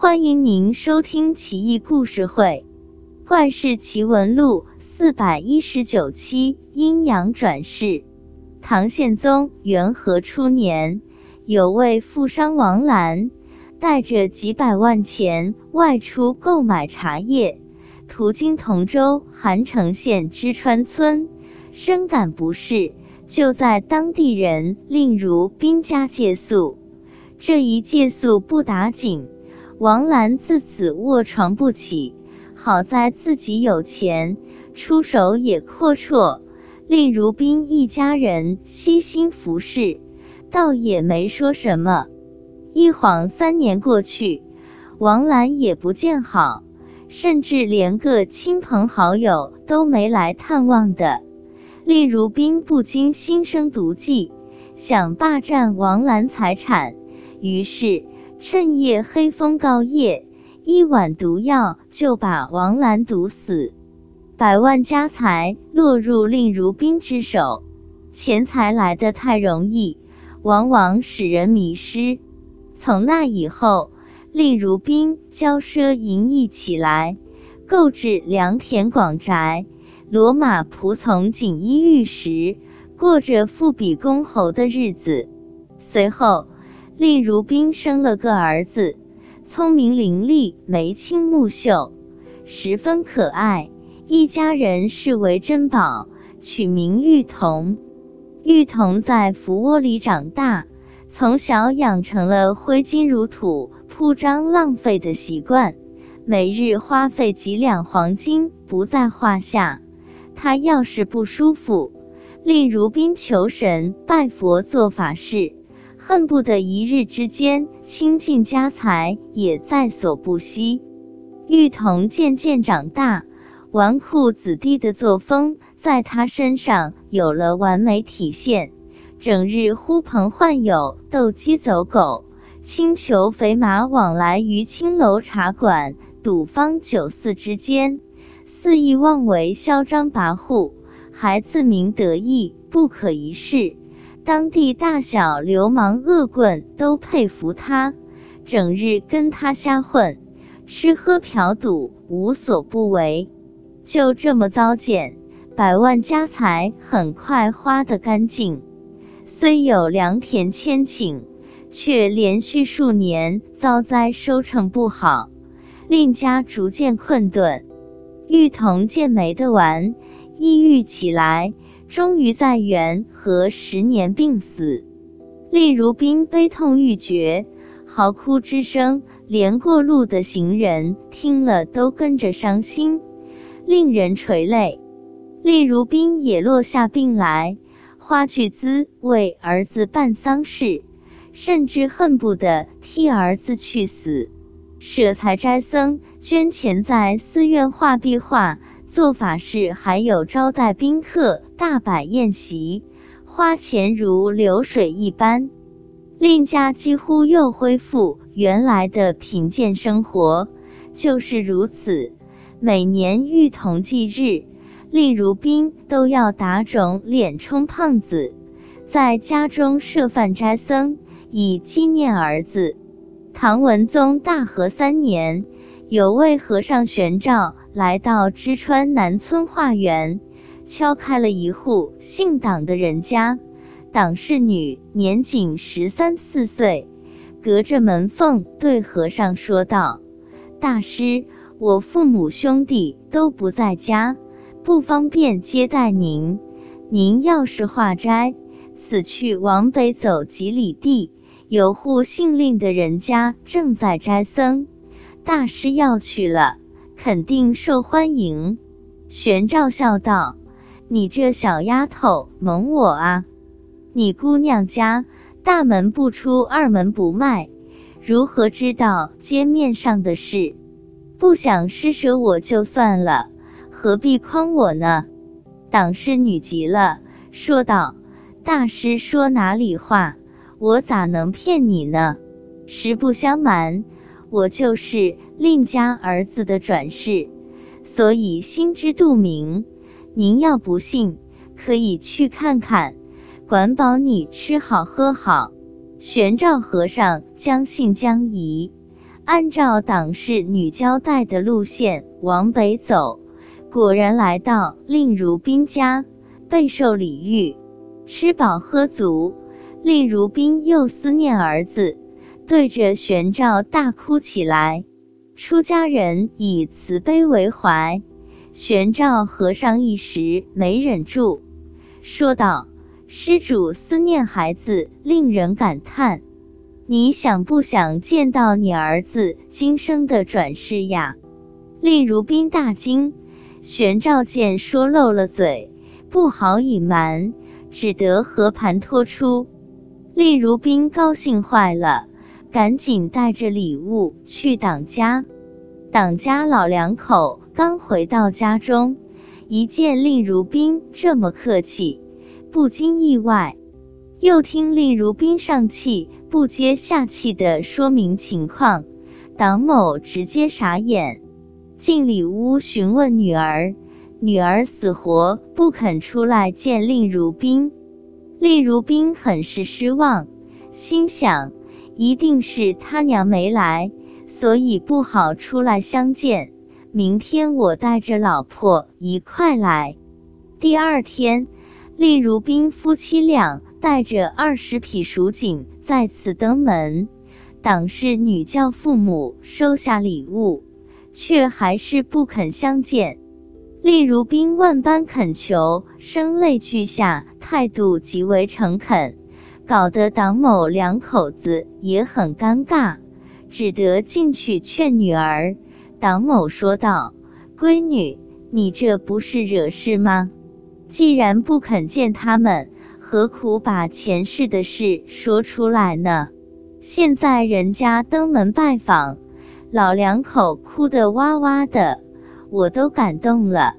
欢迎您收听《奇异故事会·怪事奇闻录》四百一十九期。阴阳转世。唐宪宗元和初年，有位富商王兰，带着几百万钱外出购买茶叶，途经同州韩城县芝川村，深感不适，就在当地人令如宾家借宿。这一借宿不打紧。王兰自此卧床不起，好在自己有钱，出手也阔绰，令如宾一家人悉心服侍，倒也没说什么。一晃三年过去，王兰也不见好，甚至连个亲朋好友都没来探望的，令如宾不禁心生毒计，想霸占王兰财产，于是。趁夜黑风高夜，一碗毒药就把王兰毒死，百万家财落入令如宾之手。钱财来得太容易，往往使人迷失。从那以后，令如宾骄奢淫逸起来，购置良田广宅，骡马仆从锦衣玉食，过着富比公侯的日子。随后。令如宾生了个儿子，聪明伶俐，眉清目秀，十分可爱，一家人视为珍宝，取名玉童。玉童在福窝里长大，从小养成了挥金如土、铺张浪费的习惯，每日花费几两黄金不在话下。他要是不舒服，令如宾求神拜佛做法事。恨不得一日之间倾尽家财，也在所不惜。玉童渐渐长大，纨绔子弟的作风在他身上有了完美体现。整日呼朋唤友，斗鸡走狗，轻裘肥马往来于青楼茶馆、赌坊酒肆之间，肆意妄为，嚣张跋扈，还自鸣得意，不可一世。当地大小流氓恶棍都佩服他，整日跟他瞎混，吃喝嫖赌无所不为。就这么糟践，百万家财很快花得干净。虽有良田千顷，却连续数年遭灾，收成不好，令家逐渐困顿。玉童见没得玩，抑郁起来。终于在元和十年病死，厉如宾悲痛欲绝，嚎哭之声，连过路的行人听了都跟着伤心，令人垂泪。厉如宾也落下病来，花巨资为儿子办丧事，甚至恨不得替儿子去死，舍财斋僧，捐钱在寺院画壁画。做法事，还有招待宾客，大摆宴席，花钱如流水一般，令家几乎又恢复原来的贫贱生活。就是如此，每年玉童忌日，令如宾都要打肿脸充胖子，在家中设饭斋僧，以纪念儿子。唐文宗大和三年，有位和尚玄照。来到知川南村化缘，敲开了一户姓党的人家。党氏女年仅十三四岁，隔着门缝对和尚说道：“大师，我父母兄弟都不在家，不方便接待您。您要是化斋，此去往北走几里地，有户姓令的人家正在斋僧，大师要去了。”肯定受欢迎。玄照笑道：“你这小丫头蒙我啊！你姑娘家大门不出，二门不迈，如何知道街面上的事？不想施舍我就算了，何必诓我呢？”党氏女急了，说道：“大师说哪里话？我咋能骗你呢？实不相瞒。”我就是令家儿子的转世，所以心知肚明。您要不信，可以去看看，管保你吃好喝好。玄照和尚将信将疑，按照党氏女交代的路线往北走，果然来到令如宾家，备受礼遇，吃饱喝足。令如宾又思念儿子，对着玄照大哭起来。出家人以慈悲为怀，玄照和尚一时没忍住，说道：“施主思念孩子，令人感叹。你想不想见到你儿子今生的转世呀？”令如宾大惊，玄照见说漏了嘴，不好隐瞒，只得和盘托出。令如宾高兴坏了。赶紧带着礼物去党家。党家老两口刚回到家中，一见令如宾这么客气，不禁意外。又听令如宾上气不接下气的说明情况，党某直接傻眼，进里屋询问女儿，女儿死活不肯出来见令如宾。令如宾很是失望，心想。一定是他娘没来，所以不好出来相见。明天我带着老婆一块来。第二天，令如宾夫妻俩带着二十匹蜀锦再次登门。党氏女教父母收下礼物，却还是不肯相见。令如宾万般恳求，声泪俱下，态度极为诚恳。搞得党某两口子也很尴尬，只得进去劝女儿。党某说道：“闺女，你这不是惹事吗？既然不肯见他们，何苦把前世的事说出来呢？现在人家登门拜访，老两口哭得哇哇的，我都感动了。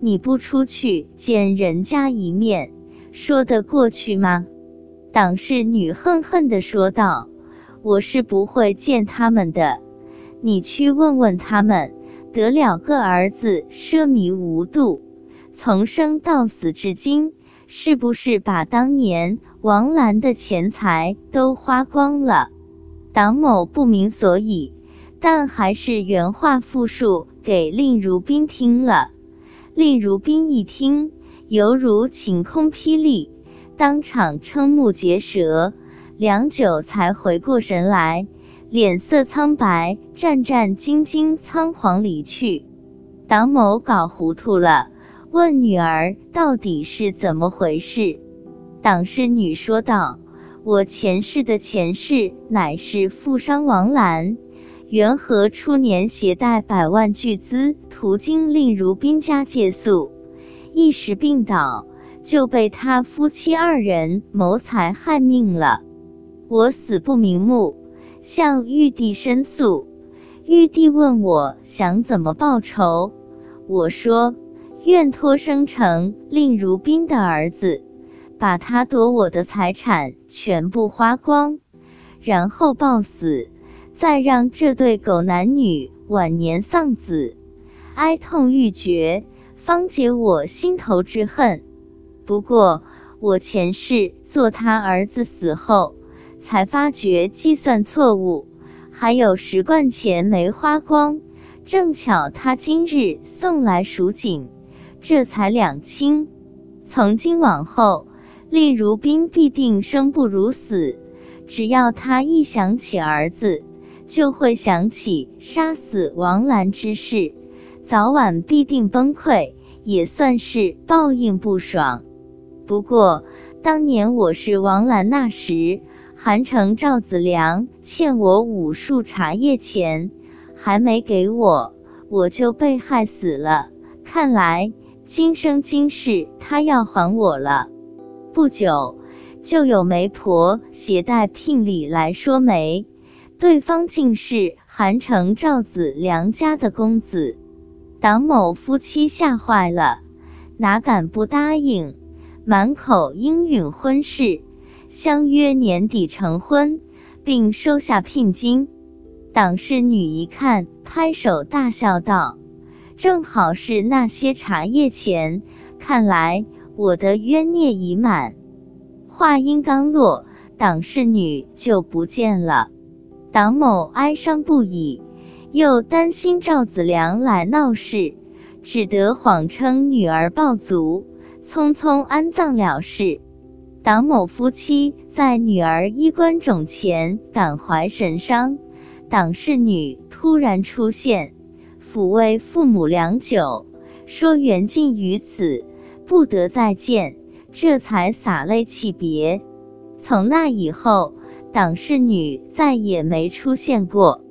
你不出去见人家一面，说得过去吗？”党氏女恨恨地说道：“我是不会见他们的，你去问问他们，得了个儿子奢靡无度，从生到死至今，是不是把当年王兰的钱财都花光了？”党某不明所以，但还是原话复述给令如宾听了。令如宾一听，犹如晴空霹雳。当场瞠目结舌，良久才回过神来，脸色苍白，战战兢兢，仓皇离去。党某搞糊涂了，问女儿到底是怎么回事。党氏女说道：“我前世的前世乃是富商王兰，元和初年携带百万巨资途经令如宾家借宿，一时病倒。”就被他夫妻二人谋财害命了。我死不瞑目，向玉帝申诉。玉帝问我想怎么报仇，我说愿托生成令如宾的儿子，把他夺我的财产全部花光，然后暴死，再让这对狗男女晚年丧子，哀痛欲绝，方解我心头之恨。不过，我前世做他儿子死后，才发觉计算错误，还有十贯钱没花光。正巧他今日送来蜀锦，这才两清。从今往后，令如宾必定生不如死。只要他一想起儿子，就会想起杀死王兰之事，早晚必定崩溃，也算是报应不爽。不过，当年我是王兰那时，韩城赵子良欠我五束茶叶钱，还没给我，我就被害死了。看来今生今世他要还我了。不久，就有媒婆携带聘礼来说媒，对方竟是韩城赵子良家的公子。党某夫妻吓坏了，哪敢不答应？满口应允婚事，相约年底成婚，并收下聘金。党氏女一看，拍手大笑道：“正好是那些茶叶钱，看来我的冤孽已满。”话音刚落，党氏女就不见了。党某哀伤不已，又担心赵子良来闹事，只得谎称女儿暴卒，匆匆安葬了事。党某夫妻在女儿衣冠冢前感怀神伤，党氏女突然出现，抚慰父母良久，说缘尽于此，不得再见，这才洒泪泣别。从那以后，党氏女再也没出现过。